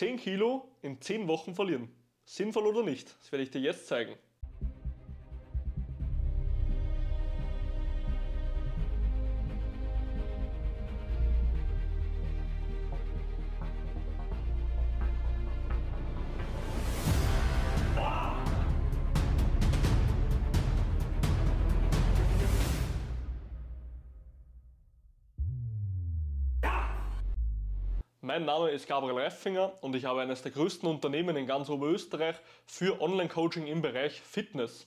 10 Kilo in 10 Wochen verlieren. Sinnvoll oder nicht? Das werde ich dir jetzt zeigen. Mein Name ist Gabriel Reifinger und ich habe eines der größten Unternehmen in ganz Oberösterreich für Online-Coaching im Bereich Fitness.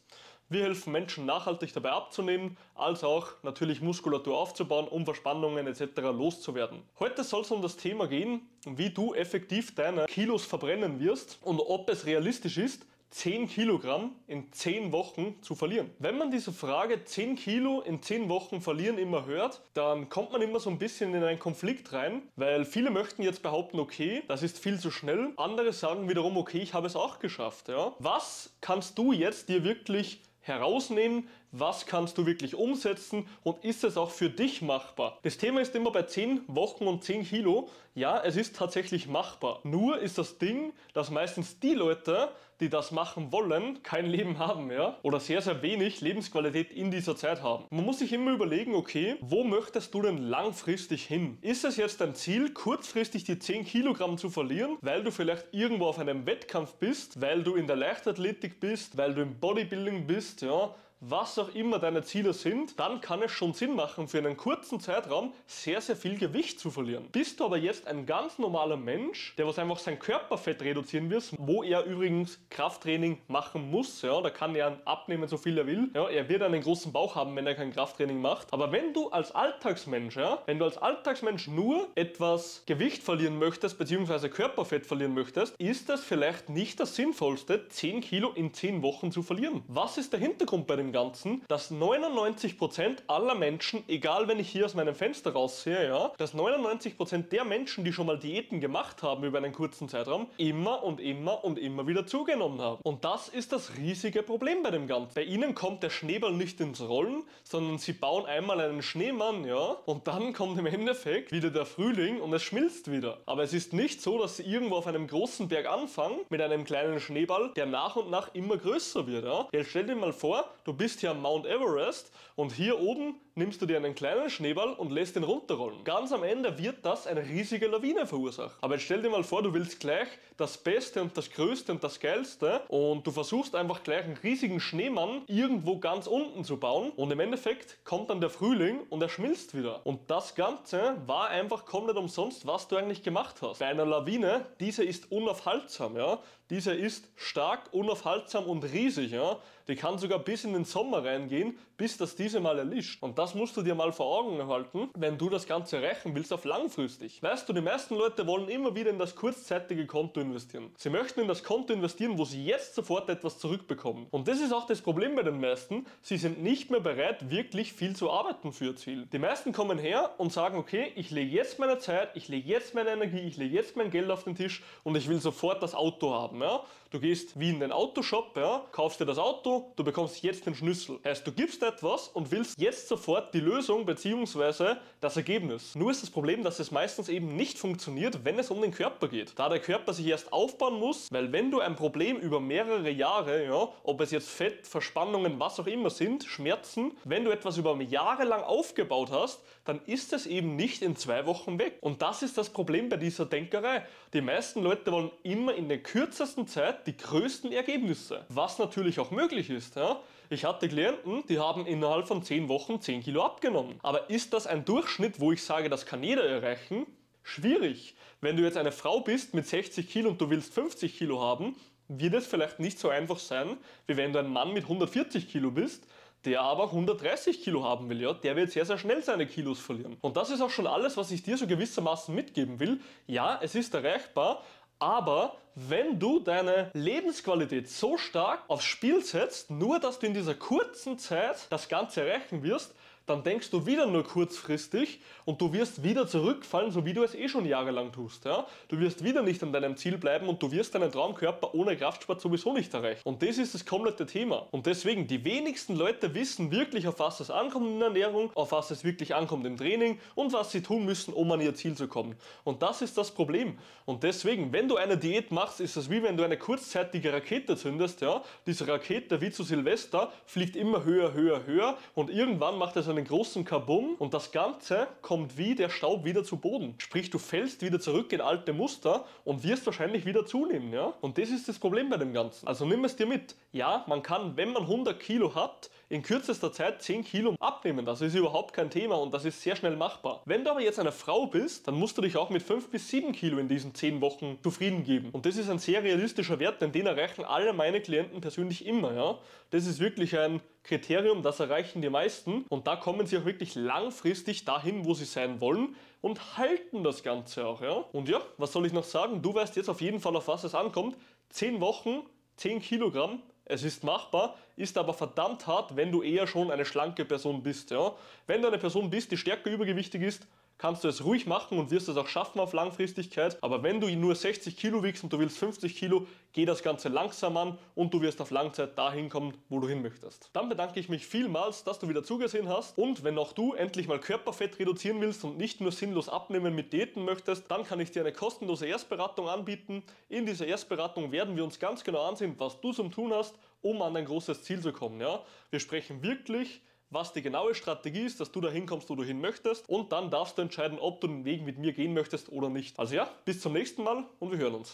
Wir helfen Menschen nachhaltig dabei abzunehmen, als auch natürlich Muskulatur aufzubauen, um Verspannungen etc. loszuwerden. Heute soll es um das Thema gehen, wie du effektiv deine Kilos verbrennen wirst und ob es realistisch ist, 10 Kilogramm in 10 Wochen zu verlieren. Wenn man diese Frage 10 Kilo in 10 Wochen verlieren immer hört, dann kommt man immer so ein bisschen in einen Konflikt rein, weil viele möchten jetzt behaupten, okay, das ist viel zu schnell. Andere sagen wiederum, okay, ich habe es auch geschafft. Ja? Was kannst du jetzt dir wirklich herausnehmen, was kannst du wirklich umsetzen und ist es auch für dich machbar. Das Thema ist immer bei 10 Wochen und 10 Kilo, ja, es ist tatsächlich machbar. Nur ist das Ding, dass meistens die Leute, die das machen wollen, kein Leben haben, ja, oder sehr, sehr wenig Lebensqualität in dieser Zeit haben. Man muss sich immer überlegen, okay, wo möchtest du denn langfristig hin? Ist es jetzt dein Ziel, kurzfristig die 10 Kilogramm zu verlieren, weil du vielleicht irgendwo auf einem Wettkampf bist, weil du in der Leichtathletik bist, weil du im Bodybuilding bist, ja, was auch immer deine Ziele sind, dann kann es schon Sinn machen, für einen kurzen Zeitraum sehr, sehr viel Gewicht zu verlieren. Bist du aber jetzt ein ganz normaler Mensch, der was einfach sein Körperfett reduzieren will, wo er übrigens Krafttraining machen muss, ja, da kann er abnehmen, so viel er will, ja, er wird einen großen Bauch haben, wenn er kein Krafttraining macht, aber wenn du als Alltagsmensch, ja, wenn du als Alltagsmensch nur etwas Gewicht verlieren möchtest, beziehungsweise Körperfett verlieren möchtest, ist das vielleicht nicht das Sinnvollste, 10 Kilo in 10 Wochen zu verlieren. Was ist der Hintergrund bei dem Ganzen, dass 99% aller Menschen, egal wenn ich hier aus meinem Fenster raussehe, ja, dass 99% der Menschen, die schon mal Diäten gemacht haben über einen kurzen Zeitraum, immer und immer und immer wieder zugenommen haben. Und das ist das riesige Problem bei dem Ganzen. Bei ihnen kommt der Schneeball nicht ins Rollen, sondern sie bauen einmal einen Schneemann, ja, und dann kommt im Endeffekt wieder der Frühling und es schmilzt wieder. Aber es ist nicht so, dass sie irgendwo auf einem großen Berg anfangen mit einem kleinen Schneeball, der nach und nach immer größer wird, ja. Jetzt stell dir mal vor, du bist bist hier am Mount Everest und hier oben nimmst du dir einen kleinen Schneeball und lässt ihn runterrollen. Ganz am Ende wird das eine riesige Lawine verursachen. Aber jetzt stell dir mal vor, du willst gleich das Beste und das Größte und das Geilste und du versuchst einfach gleich einen riesigen Schneemann irgendwo ganz unten zu bauen und im Endeffekt kommt dann der Frühling und er schmilzt wieder. Und das Ganze war einfach komplett umsonst, was du eigentlich gemacht hast. Bei einer Lawine, diese ist unaufhaltsam, ja. Diese ist stark, unaufhaltsam und riesig, ja. Die kann sogar bis in den Sommer reingehen, bis das diese mal erlischt. Und das musst du dir mal vor Augen halten, wenn du das Ganze erreichen willst auf langfristig. Weißt du, die meisten Leute wollen immer wieder in das kurzzeitige Konto investieren. Sie möchten in das Konto investieren, wo sie jetzt sofort etwas zurückbekommen. Und das ist auch das Problem bei den meisten. Sie sind nicht mehr bereit, wirklich viel zu arbeiten für ihr Ziel. Die meisten kommen her und sagen, okay, ich lege jetzt meine Zeit, ich lege jetzt meine Energie, ich lege jetzt mein Geld auf den Tisch und ich will sofort das Auto haben. Ja? Du gehst wie in den Autoshop, ja, kaufst dir das Auto, du bekommst jetzt den Schlüssel. Heißt, du gibst etwas und willst jetzt sofort sofort die Lösung bzw. das Ergebnis. Nur ist das Problem, dass es meistens eben nicht funktioniert, wenn es um den Körper geht. Da der Körper sich erst aufbauen muss, weil wenn du ein Problem über mehrere Jahre, ja, ob es jetzt Fett, Verspannungen, was auch immer sind, Schmerzen, wenn du etwas über Jahre lang aufgebaut hast, dann ist es eben nicht in zwei Wochen weg. Und das ist das Problem bei dieser Denkerei. Die meisten Leute wollen immer in der kürzesten Zeit die größten Ergebnisse. Was natürlich auch möglich ist. Ja. Ich hatte Klienten, die haben innerhalb von 10 Wochen 10 Kilo abgenommen. Aber ist das ein Durchschnitt, wo ich sage, das kann jeder erreichen? Schwierig. Wenn du jetzt eine Frau bist mit 60 Kilo und du willst 50 Kilo haben, wird es vielleicht nicht so einfach sein, wie wenn du ein Mann mit 140 Kilo bist, der aber 130 Kilo haben will, ja, der wird sehr, sehr schnell seine Kilos verlieren. Und das ist auch schon alles, was ich dir so gewissermaßen mitgeben will. Ja, es ist erreichbar, aber wenn du deine Lebensqualität so stark aufs Spiel setzt, nur dass du in dieser kurzen Zeit das Ganze erreichen wirst, dann denkst du wieder nur kurzfristig und du wirst wieder zurückfallen, so wie du es eh schon jahrelang tust. Ja? Du wirst wieder nicht an deinem Ziel bleiben und du wirst deinen Traumkörper ohne Kraftsport sowieso nicht erreichen. Und das ist das komplette Thema. Und deswegen, die wenigsten Leute wissen wirklich, auf was es ankommt in der Ernährung, auf was es wirklich ankommt im Training und was sie tun müssen, um an ihr Ziel zu kommen. Und das ist das Problem. Und deswegen, wenn du eine Diät machst, ist es wie wenn du eine kurzzeitige Rakete zündest. Ja? Diese Rakete, wie zu Silvester, fliegt immer höher, höher, höher und irgendwann macht es einen großen Kabum und das Ganze kommt wie der Staub wieder zu Boden. Sprich, du fällst wieder zurück in alte Muster und wirst wahrscheinlich wieder zunehmen. Ja? Und das ist das Problem bei dem Ganzen. Also nimm es dir mit. Ja, man kann, wenn man 100 Kilo hat, in kürzester Zeit 10 Kilo abnehmen. Das ist überhaupt kein Thema und das ist sehr schnell machbar. Wenn du aber jetzt eine Frau bist, dann musst du dich auch mit 5 bis 7 Kilo in diesen 10 Wochen zufrieden geben. Und das ist ein sehr realistischer Wert, denn den erreichen alle meine Klienten persönlich immer. Ja? Das ist wirklich ein Kriterium, das erreichen die meisten und da kommen sie auch wirklich langfristig dahin, wo sie sein wollen und halten das Ganze auch. Ja? Und ja, was soll ich noch sagen? Du weißt jetzt auf jeden Fall, auf was es ankommt. 10 Wochen, 10 Kilogramm, es ist machbar, ist aber verdammt hart, wenn du eher schon eine schlanke Person bist. Ja? Wenn du eine Person bist, die stärker übergewichtig ist, kannst du es ruhig machen und wirst es auch schaffen auf Langfristigkeit. Aber wenn du nur 60 Kilo wiegst und du willst 50 Kilo, geh das Ganze langsam an und du wirst auf Langzeit dahin kommen, wo du hin möchtest. Dann bedanke ich mich vielmals, dass du wieder zugesehen hast und wenn auch du endlich mal Körperfett reduzieren willst und nicht nur sinnlos abnehmen mit Diäten möchtest, dann kann ich dir eine kostenlose Erstberatung anbieten. In dieser Erstberatung werden wir uns ganz genau ansehen, was du zum tun hast, um an dein großes Ziel zu kommen. Ja? Wir sprechen wirklich was die genaue Strategie ist, dass du dahin kommst, wo du hin möchtest. Und dann darfst du entscheiden, ob du den Weg mit mir gehen möchtest oder nicht. Also ja, bis zum nächsten Mal und wir hören uns.